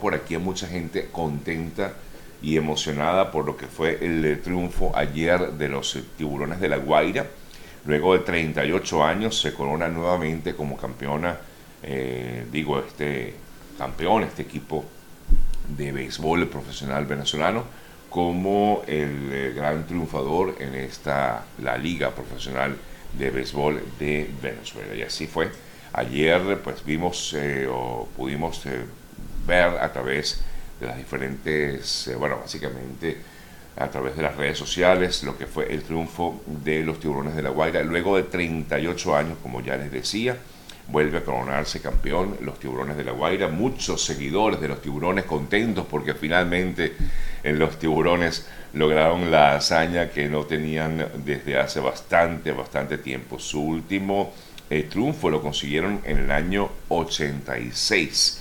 por aquí a mucha gente contenta y emocionada por lo que fue el triunfo ayer de los tiburones de la Guaira. Luego de 38 años se corona nuevamente como campeona, eh, digo, este campeón, este equipo de béisbol profesional venezolano, como el eh, gran triunfador en esta, la liga profesional de béisbol de Venezuela. Y así fue. Ayer pues vimos eh, o pudimos a través de las diferentes, bueno, básicamente a través de las redes sociales, lo que fue el triunfo de los tiburones de la Guaira. Luego de 38 años, como ya les decía, vuelve a coronarse campeón los tiburones de la Guaira. Muchos seguidores de los tiburones contentos porque finalmente en los tiburones lograron la hazaña que no tenían desde hace bastante, bastante tiempo. Su último eh, triunfo lo consiguieron en el año 86.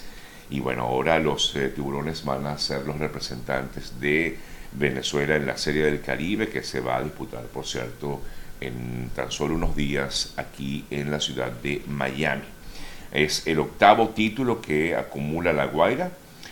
Y bueno, ahora los eh, tiburones van a ser los representantes de Venezuela en la Serie del Caribe que se va a disputar, por cierto, en tan solo unos días aquí en la ciudad de Miami. Es el octavo título que acumula La Guaira.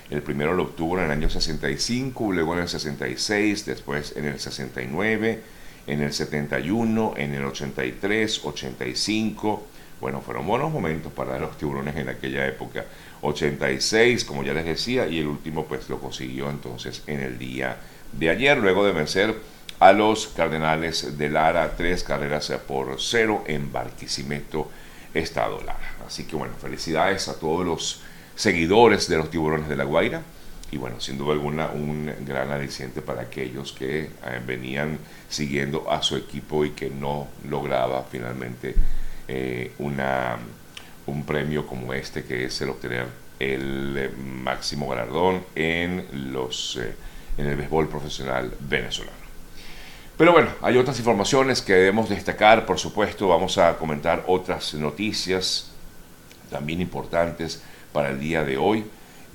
El primero lo obtuvo en el año 65, luego en el 66, después en el 69, en el 71, en el 83, 85. Bueno, fueron buenos momentos para los tiburones en aquella época. 86, como ya les decía, y el último pues lo consiguió entonces en el día de ayer, luego de vencer a los Cardenales de Lara, tres carreras por cero en Barquisimeto, Estado Lara. Así que bueno, felicidades a todos los seguidores de los tiburones de la Guaira y bueno, sin duda alguna un gran aliciente para aquellos que eh, venían siguiendo a su equipo y que no lograba finalmente eh, una, un premio como este que es el obtener el eh, máximo galardón en los en el béisbol profesional venezolano. Pero bueno, hay otras informaciones que debemos destacar, por supuesto, vamos a comentar otras noticias también importantes para el día de hoy.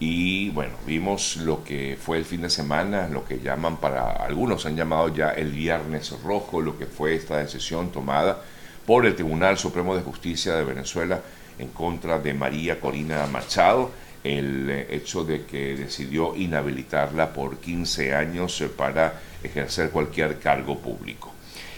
Y bueno, vimos lo que fue el fin de semana, lo que llaman para algunos han llamado ya el Viernes Rojo, lo que fue esta decisión tomada por el Tribunal Supremo de Justicia de Venezuela en contra de María Corina Machado el eh, hecho de que decidió inhabilitarla por 15 años eh, para ejercer cualquier cargo público.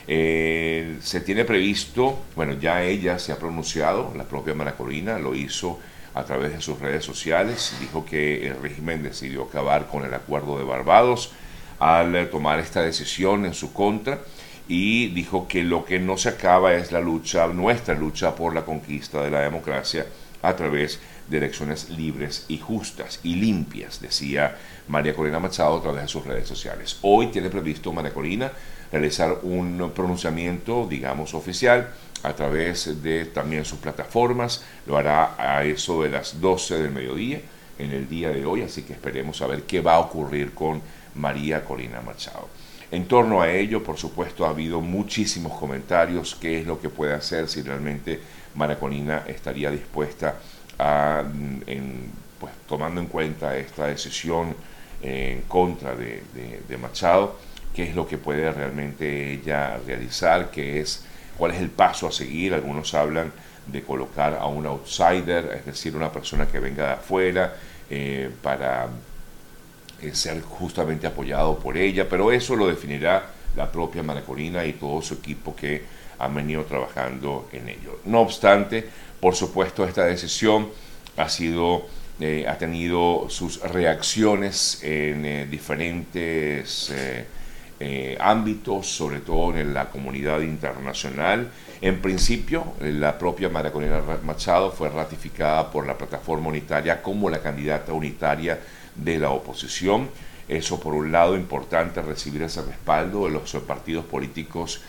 Eh, se tiene previsto, bueno, ya ella se ha pronunciado, la propia Maracorina lo hizo a través de sus redes sociales, dijo que el régimen decidió acabar con el acuerdo de Barbados al tomar esta decisión en su contra y dijo que lo que no se acaba es la lucha, nuestra lucha por la conquista de la democracia a través de elecciones libres y justas y limpias, decía María Corina Machado a través de sus redes sociales. Hoy tiene previsto María Corina realizar un pronunciamiento, digamos, oficial a través de también sus plataformas. Lo hará a eso de las 12 del mediodía en el día de hoy, así que esperemos a ver qué va a ocurrir con María Corina Machado. En torno a ello, por supuesto, ha habido muchísimos comentarios, qué es lo que puede hacer si realmente María Corina estaría dispuesta en, pues, tomando en cuenta esta decisión en contra de, Machado, qué es lo que puede realmente ella realizar, qué es, cuál es el paso a seguir. Algunos hablan de colocar a un outsider, es decir, una persona que venga de afuera eh, para eh, ser justamente apoyado por ella, pero eso lo definirá la propia Maracorina y todo su equipo que han venido trabajando en ello. No obstante, por supuesto, esta decisión ha sido, eh, ha tenido sus reacciones en eh, diferentes eh, ámbitos, sobre todo en la comunidad internacional. En principio, la propia Maraconera Machado fue ratificada por la plataforma unitaria como la candidata unitaria de la oposición. Eso, por un lado, importante recibir ese respaldo de los partidos políticos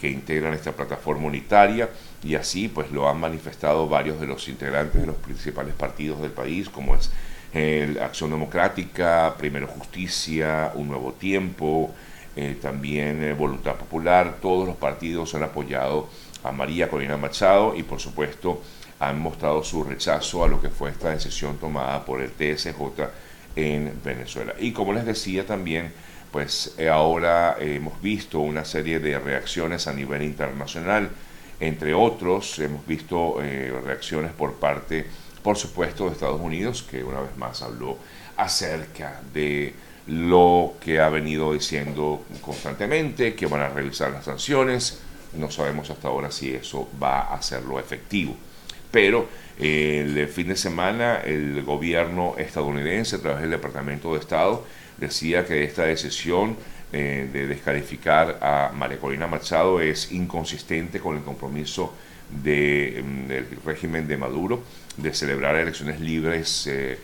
que integran esta plataforma unitaria y así pues lo han manifestado varios de los integrantes de los principales partidos del país como es el Acción Democrática, Primero Justicia, Un Nuevo Tiempo, eh, también eh, Voluntad Popular, todos los partidos han apoyado a María Corina Machado y por supuesto han mostrado su rechazo a lo que fue esta decisión tomada por el TSJ en Venezuela. Y como les decía también, pues eh, ahora hemos visto una serie de reacciones a nivel internacional, entre otros hemos visto eh, reacciones por parte por supuesto, de Estados Unidos, que una vez más habló acerca de lo que ha venido diciendo constantemente, que van a revisar las sanciones. No sabemos hasta ahora si eso va a hacerlo efectivo. Pero eh, el fin de semana el gobierno estadounidense, a través del Departamento de Estado, decía que esta decisión eh, de descalificar a María Corina Machado es inconsistente con el compromiso mm, del régimen de Maduro de celebrar elecciones libres eh,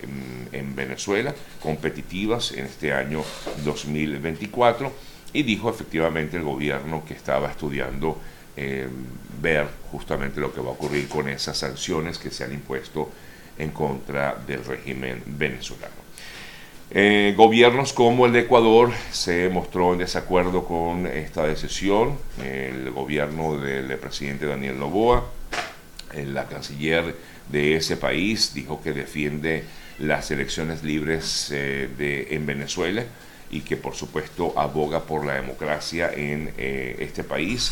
en, Venezuela, competitivas en este año 2024, y dijo efectivamente el gobierno que estaba estudiando eh, ver justamente lo que va a ocurrir con esas sanciones que se han impuesto en contra del régimen venezolano. Eh, gobiernos como el de Ecuador se mostró en desacuerdo con esta decisión. El gobierno del presidente Daniel Novoa, la canciller de ese país, dijo que defiende las elecciones libres eh, en Venezuela y que por supuesto aboga por la democracia en este país.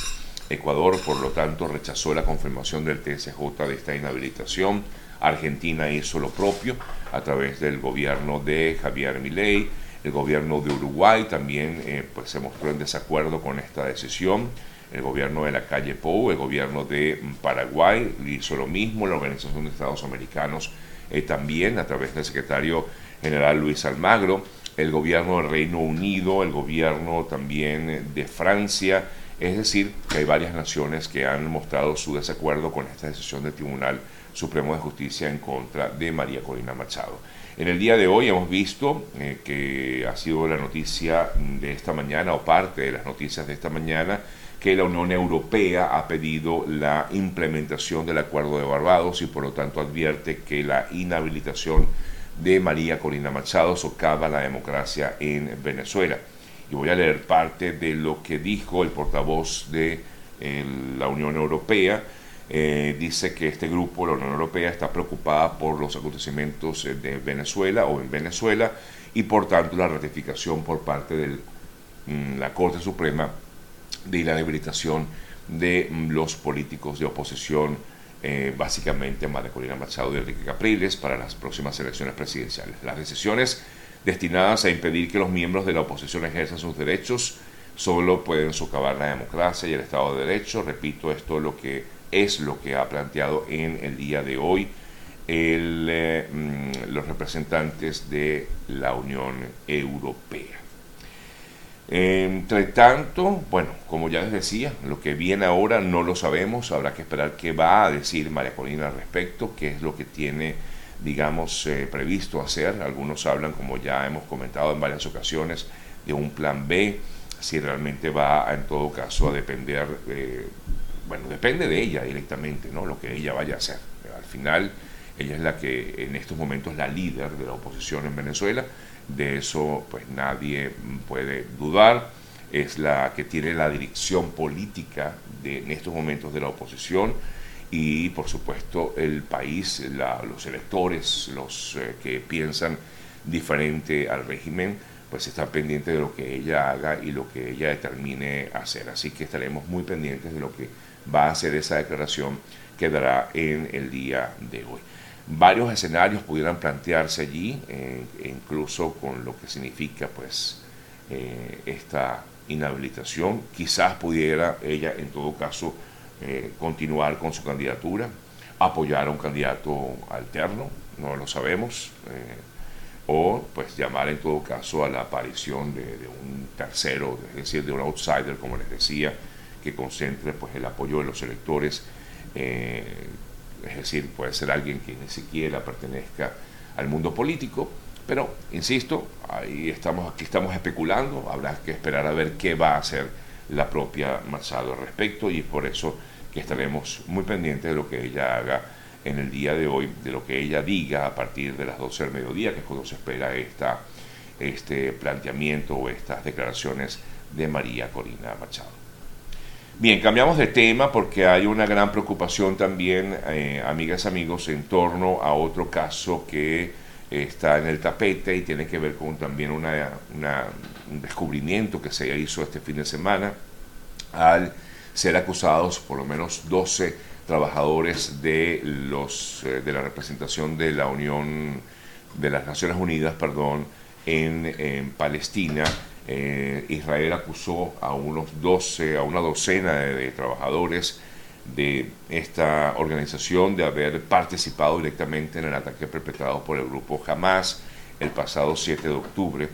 Ecuador, por lo tanto, rechazó la confirmación del TSJ de esta inhabilitación Argentina hizo lo propio a través del gobierno de Javier Milei. El gobierno de Uruguay también eh, pues se mostró en desacuerdo con esta decisión. El gobierno de la calle Pou, el gobierno de Paraguay hizo lo mismo. La Organización de Estados Americanos eh, también a través del secretario general Luis Almagro. El gobierno del Reino Unido, el gobierno también de Francia. Es decir, que hay varias naciones que han mostrado su desacuerdo con esta decisión del Tribunal Supremo de Justicia en contra de María Corina Machado. En el día de hoy hemos visto eh, que ha sido la noticia de esta mañana o parte de las noticias de esta mañana que la Unión Europea ha pedido la implementación del Acuerdo de Barbados y por lo tanto advierte que la inhabilitación de María Corina Machado socava la democracia en Venezuela. Y voy a leer parte de lo que dijo el portavoz de la Unión Europea, eh, dice que este grupo, la Unión Europea, está preocupada por los acontecimientos eh, de Venezuela o en Venezuela y por tanto la ratificación por parte de mm, la Corte Suprema de la debilitación de mm, los políticos de oposición, eh, básicamente María Corina Machado y Enrique Capriles, para las próximas elecciones presidenciales. Las decisiones destinadas a impedir que los miembros de la oposición ejerzan sus derechos solo pueden socavar la democracia y el Estado de Derecho. Repito, esto es lo que es lo que ha planteado en el día de hoy eh, mm, los representantes de la Unión Europea. Entre tanto, bueno, como ya les decía, lo que viene ahora no lo sabemos, habrá que esperar qué va a decir María Corina al respecto, qué es lo que tiene, digamos, eh, previsto hacer. Algunos hablan, como ya hemos comentado en varias ocasiones, de un plan B, si realmente va, en todo caso, a depender eh, bueno, depende de ella directamente, ¿no? Lo que ella vaya a hacer. Al final, ella es la que en estos momentos es la líder de la oposición en Venezuela, de eso pues nadie puede dudar, es la que tiene la dirección política de, en estos momentos de la oposición y por supuesto el país, los electores, los eh, que piensan diferente al régimen, pues están pendientes de lo que ella haga y lo que ella determine hacer. Así que estaremos muy pendientes de lo que va a hacer esa declaración que dará en el día de hoy. Varios escenarios pudieran plantearse allí, eh, incluso con lo que significa pues eh, esta inhabilitación. Quizás pudiera ella en todo caso eh, continuar con su candidatura, apoyar a un candidato alterno, no lo sabemos, o pues llamar en todo caso a la aparición de, de un tercero, es decir, de un outsider, como les decía, que concentre pues, el apoyo de los electores, eh, es decir, puede ser alguien que ni siquiera pertenezca al mundo político, pero insisto, ahí estamos, aquí estamos especulando, habrá que esperar a ver qué va a hacer la propia Marzado al respecto y es por eso que estaremos muy pendientes de lo que ella haga en el día de hoy, de lo que ella diga a partir de las 12 del mediodía, que es cuando se espera esta, este planteamiento o estas declaraciones de María Corina Machado. Bien, cambiamos de tema porque hay una gran preocupación también, eh, amigas, amigos, en torno a otro caso que está en el tapete y tiene que ver con también una, un descubrimiento que se hizo este fin de semana al ser acusados por lo menos 12 trabajadores de, los, eh, de la representación de la Unión de las Naciones Unidas, perdón, en, Palestina. Eh, Israel acusó a unos 12, a una docena de, trabajadores de esta organización de haber participado directamente en el ataque perpetrado por el grupo Hamas el pasado 7 de octubre.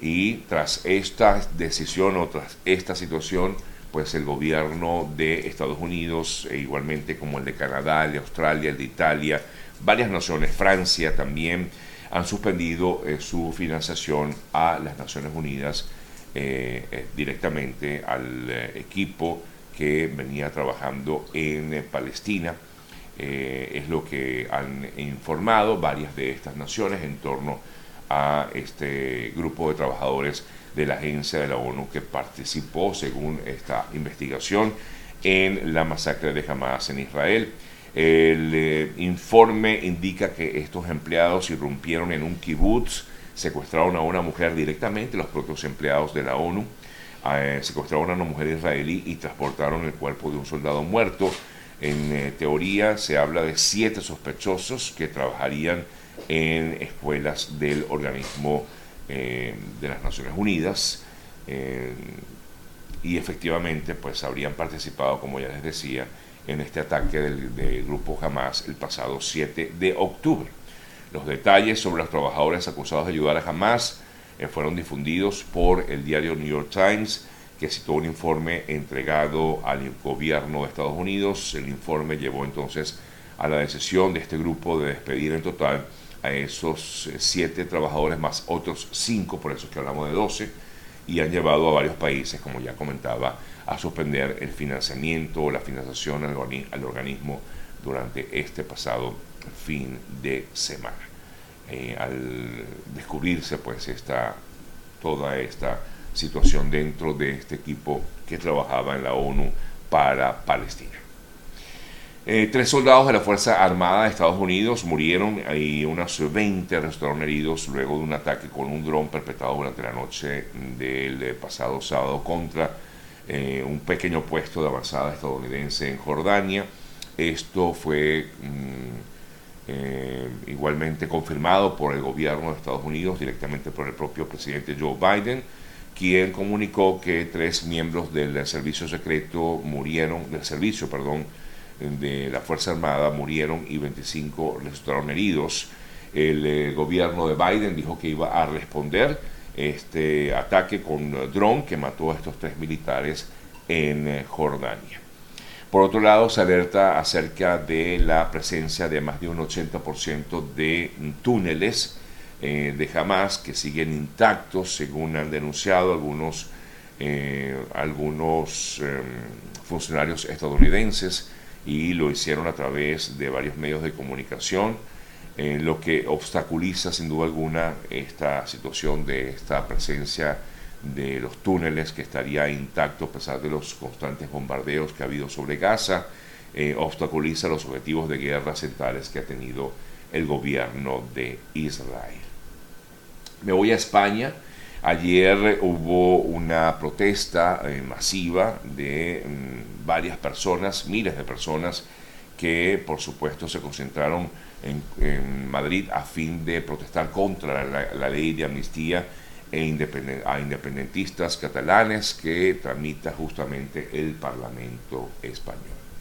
Y tras esta decisión o tras esta situación, pues el gobierno de Estados Unidos, e igualmente como el de Canadá, el de Australia, el de Italia, varias naciones, Francia también, han suspendido eh, su financiación a las Naciones Unidas eh, eh, directamente al equipo que venía trabajando en Palestina. es lo que han informado varias de estas naciones en torno a este grupo de trabajadores de la agencia de la ONU que participó, según esta investigación, en la masacre de Hamas en Israel. El eh, informe indica que estos empleados irrumpieron en un kibutz, secuestraron a una mujer directamente, los propios empleados de la ONU, eh, secuestraron a una mujer israelí y transportaron el cuerpo de un soldado muerto. En eh, teoría se habla de siete sospechosos que trabajarían en escuelas del organismo de las Naciones Unidas y efectivamente pues habrían participado, como ya les decía, en este ataque del, grupo Hamas el pasado 7 de octubre. Los detalles sobre los trabajadores acusados de ayudar a Hamas eh, fueron difundidos por el diario New York Times, que citó un informe entregado al gobierno de Estados Unidos. El informe llevó entonces a la decisión de este grupo de despedir en total a esos eh, siete trabajadores más otros cinco, por eso es que hablamos de 12, y han llevado a varios países, como ya comentaba, a suspender el financiamiento o la financiación al, organismo durante este pasado fin de semana. Eh, al descubrirse pues esta, toda esta situación dentro de este equipo que trabajaba en la ONU para Palestina. Eh, tres soldados de la Fuerza Armada de Estados Unidos murieron y unos 20 resultaron heridos luego de un ataque con un dron perpetrado durante la noche del pasado sábado contra eh, un pequeño puesto de avanzada estadounidense en Jordania. Esto fue mm, eh, igualmente confirmado por el gobierno de Estados Unidos, directamente por el propio presidente Joe Biden, quien comunicó que tres miembros del servicio secreto murieron, del servicio, perdón, de la Fuerza Armada murieron y 25 resultaron heridos. El eh, gobierno de Biden dijo que iba a responder este ataque con dron que mató a estos tres militares en eh, Jordania. Por otro lado, se alerta acerca de la presencia de más de un 80% de túneles eh, de Hamas que siguen intactos, según han denunciado algunos, eh, algunos em, funcionarios estadounidenses, y lo hicieron a través de varios medios de comunicación eh, lo que obstaculiza sin duda alguna esta situación de esta presencia de los túneles que estaría intacto a pesar de los constantes bombardeos que ha habido sobre Gaza, eh, obstaculiza los objetivos de guerra centrales que ha tenido el gobierno de Israel. Me voy a España. Ayer hubo una protesta eh, masiva de mm, varias personas, miles de personas, que por supuesto se concentraron en, Madrid a fin de protestar contra la, ley de amnistía e a independentistas catalanes que tramita justamente el Parlamento español.